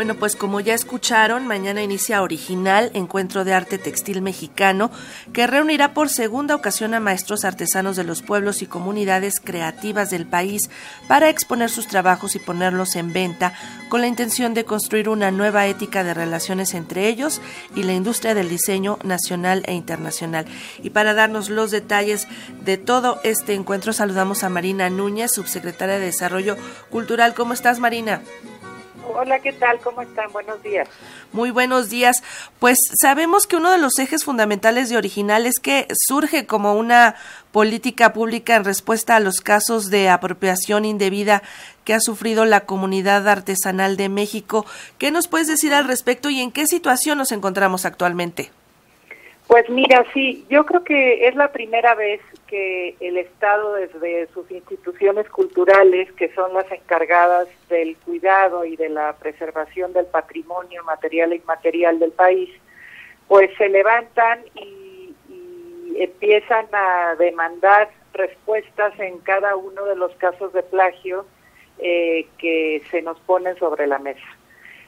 Bueno, pues como ya escucharon, mañana inicia Original, Encuentro de Arte Textil Mexicano, que reunirá por segunda ocasión a maestros artesanos de los pueblos y comunidades creativas del país para exponer sus trabajos y ponerlos en venta con la intención de construir una nueva ética de relaciones entre ellos y la industria del diseño nacional e internacional. Y para darnos los detalles de todo este encuentro, saludamos a Marina Núñez, subsecretaria de Desarrollo Cultural. ¿Cómo estás, Marina? Hola, ¿qué tal? ¿Cómo están? Buenos días. Muy buenos días. Pues sabemos que uno de los ejes fundamentales de Original es que surge como una política pública en respuesta a los casos de apropiación indebida que ha sufrido la comunidad artesanal de México. ¿Qué nos puedes decir al respecto y en qué situación nos encontramos actualmente? Pues mira, sí, yo creo que es la primera vez que el Estado desde sus instituciones culturales, que son las encargadas del cuidado y de la preservación del patrimonio material e inmaterial del país, pues se levantan y, empiezan a demandar respuestas en cada uno de los casos de plagio eh, que se nos ponen sobre la mesa.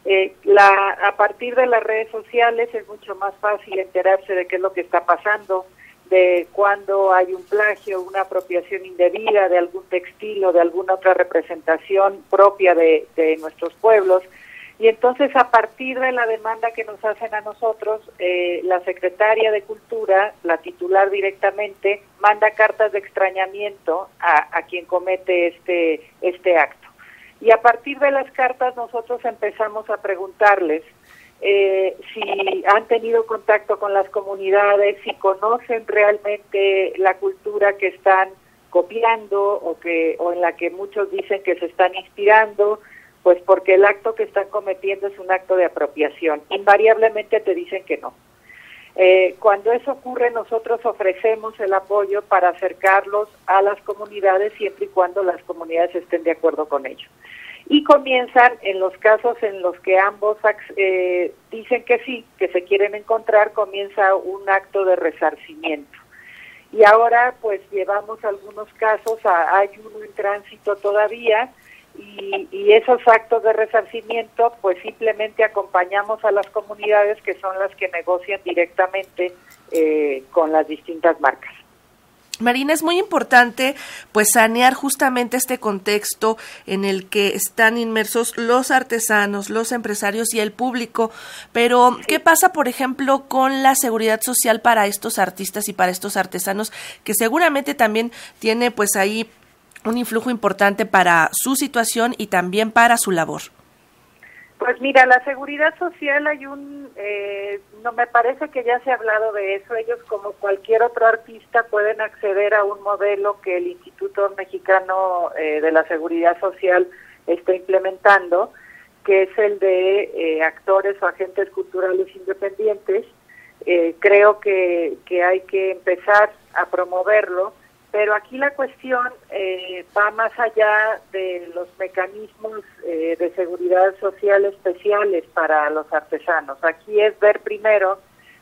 Eh, la, a partir de las redes sociales es mucho más fácil enterarse de qué es lo que está pasando, de cuando hay un plagio, una apropiación indebida de algún textil o de alguna otra representación propia de, nuestros pueblos. Y entonces, a partir de la demanda que nos hacen a nosotros, eh, la secretaria de Cultura, la titular directamente, manda cartas de extrañamiento a, a quien comete este, este acto. Y a partir de las cartas nosotros empezamos a preguntarles eh, si han tenido contacto con las comunidades, si conocen realmente la cultura que están copiando o que o en la que muchos dicen que se están inspirando, pues porque el acto que están cometiendo es un acto de apropiación. Invariablemente te dicen que no. Eh, cuando eso ocurre, nosotros ofrecemos el apoyo para acercarlos a las comunidades siempre y cuando las comunidades estén de acuerdo con ello. Y comienzan en los casos en los que ambos eh, dicen que sí, que se quieren encontrar, comienza un acto de resarcimiento. Y ahora pues llevamos algunos casos, hay uno en tránsito todavía, y, esos actos de resarcimiento, pues simplemente acompañamos a las comunidades que son las que negocian directamente eh, con las distintas marcas. Marina, es muy importante pues sanear justamente este contexto en el que están inmersos los artesanos, los empresarios y el público. Pero, ¿qué pasa, por ejemplo, con la seguridad social para estos artistas y para estos artesanos que seguramente también tiene pues ahí un influjo importante para su situación y también para su labor? Pues mira, la seguridad social hay un, eh, no me parece que ya se ha hablado de eso. Ellos, como cualquier otro artista, pueden acceder a un modelo que el Instituto Mexicano eh, de la Seguridad Social está implementando, que es el de eh, actores o agentes culturales independientes. creo que, que hay que empezar a promoverlo pero aquí la cuestión eh, va más allá de los mecanismos eh, de seguridad social especiales para los artesanos. Aquí es ver primero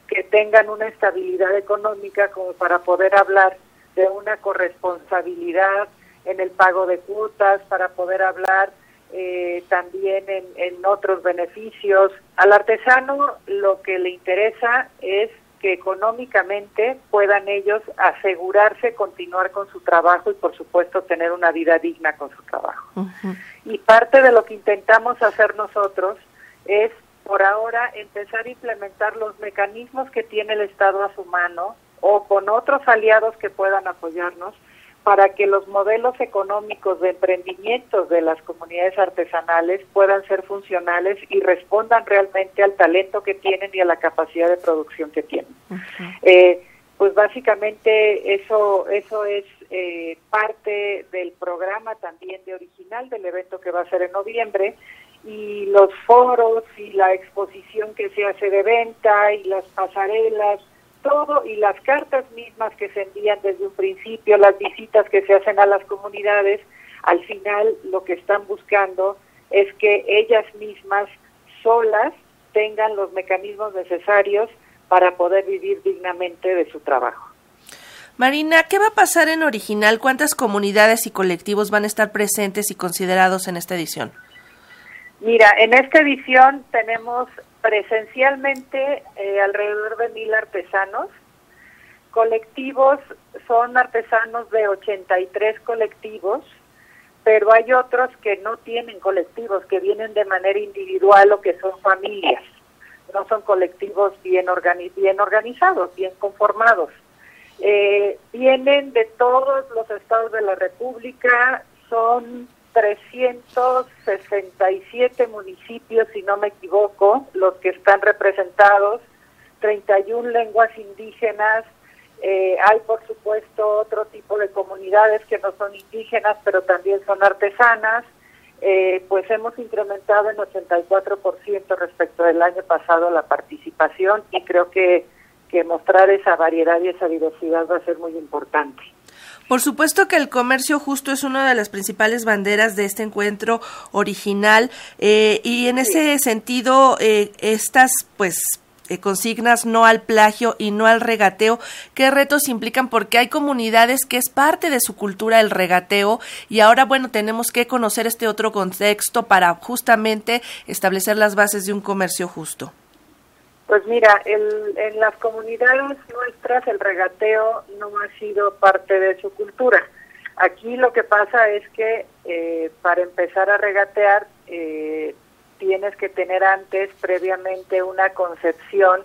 que tengan una estabilidad económica como para poder hablar de una corresponsabilidad en el pago de cuotas, para poder hablar eh, también en, en otros beneficios. Al artesano lo que le interesa es que económicamente puedan ellos asegurarse continuar con su trabajo y por supuesto tener una vida digna con su trabajo. Y parte de lo que intentamos hacer nosotros es por ahora empezar a implementar los mecanismos que tiene el Estado a su mano o con otros aliados que puedan apoyarnos para que los modelos económicos de emprendimiento de las comunidades artesanales puedan ser funcionales y respondan realmente al talento que tienen y a la capacidad de producción que tienen. Eh, pues básicamente eso eso es eh, parte del programa también de original del evento que va a ser en noviembre y los foros y la exposición que se hace de venta y las pasarelas todo y las cartas mismas que se envían desde un principio, las visitas que se hacen a las comunidades, al final lo que están buscando es que ellas mismas solas tengan los mecanismos necesarios para poder vivir dignamente de su trabajo. Marina, ¿qué va a pasar en Original? ¿Cuántas comunidades y colectivos van a estar presentes y considerados en esta edición? Mira, en esta edición tenemos presencialmente eh, alrededor de mil artesanos. Colectivos son artesanos de 83 colectivos, pero hay otros que no tienen colectivos, que vienen de manera individual o que son familias. No son colectivos bien, bien organizados, bien conformados. Eh, vienen de todos los estados de la República, son 367 municipios, si no me equivoco, los que están representados, 31 lenguas indígenas, eh, hay por supuesto otro tipo de comunidades que no son indígenas, pero también son artesanas, eh, pues hemos incrementado en 84% respecto del año pasado la participación y creo que, que mostrar esa variedad y esa diversidad va a ser muy importante. Por supuesto que el comercio justo es una de las principales banderas de este encuentro original eh, y en ese sentido eh, estas pues eh, consignas no al plagio y no al regateo, ¿qué retos implican? Porque hay comunidades que es parte de su cultura el regateo y ahora, bueno, tenemos que conocer este otro contexto para justamente establecer las bases de un comercio justo. Pues mira, en las comunidades nuestras el regateo no ha sido parte de su cultura. Aquí lo que pasa es que eh, para empezar a regatear eh, tienes que tener antes previamente una concepción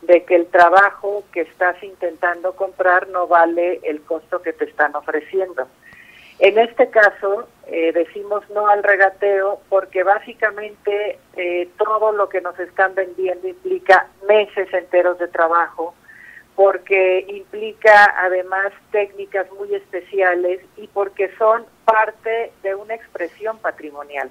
de que el trabajo que estás intentando comprar no vale el costo que te están ofreciendo. En este caso, eh, decimos no al regateo porque básicamente eh, todo lo que nos están vendiendo implica meses enteros de trabajo, porque implica además técnicas muy especiales y porque son parte de una expresión patrimonial.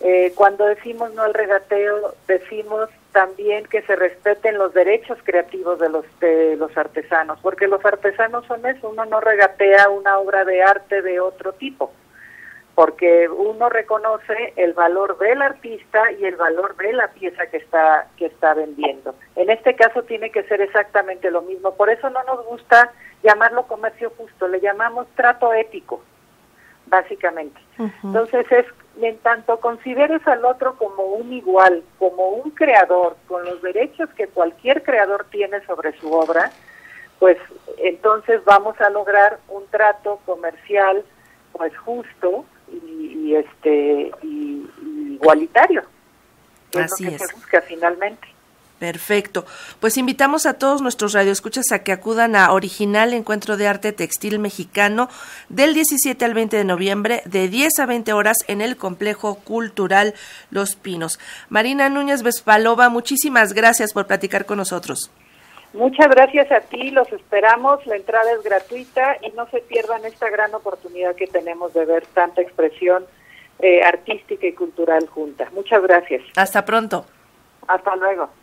Eh, cuando decimos no al regateo, decimos también que se respeten los derechos creativos de los, de los artesanos, porque los artesanos son eso, uno no regatea una obra de arte de otro tipo, porque uno reconoce el valor del artista y el valor de la pieza que está, que está vendiendo. En este caso tiene que ser exactamente lo mismo, por eso no nos gusta llamarlo comercio justo, le llamamos trato ético básicamente. Entonces es en tanto consideres al otro como un igual, como un creador, con los derechos que cualquier creador tiene sobre su obra, pues entonces vamos a lograr un trato comercial pues justo y, este igualitario. Así es. se busca finalmente. Perfecto. Pues invitamos a todos nuestros radioescuchas a que acudan a Original Encuentro de Arte Textil Mexicano del 17 al 20 de noviembre de 10 a 20 horas en el Complejo Cultural Los Pinos. Marina Núñez Vespalova, muchísimas gracias por platicar con nosotros. Muchas gracias a ti, los esperamos, la entrada es gratuita y no se pierdan esta gran oportunidad que tenemos de ver tanta expresión eh, artística y cultural junta. Muchas gracias. Hasta pronto. Hasta luego.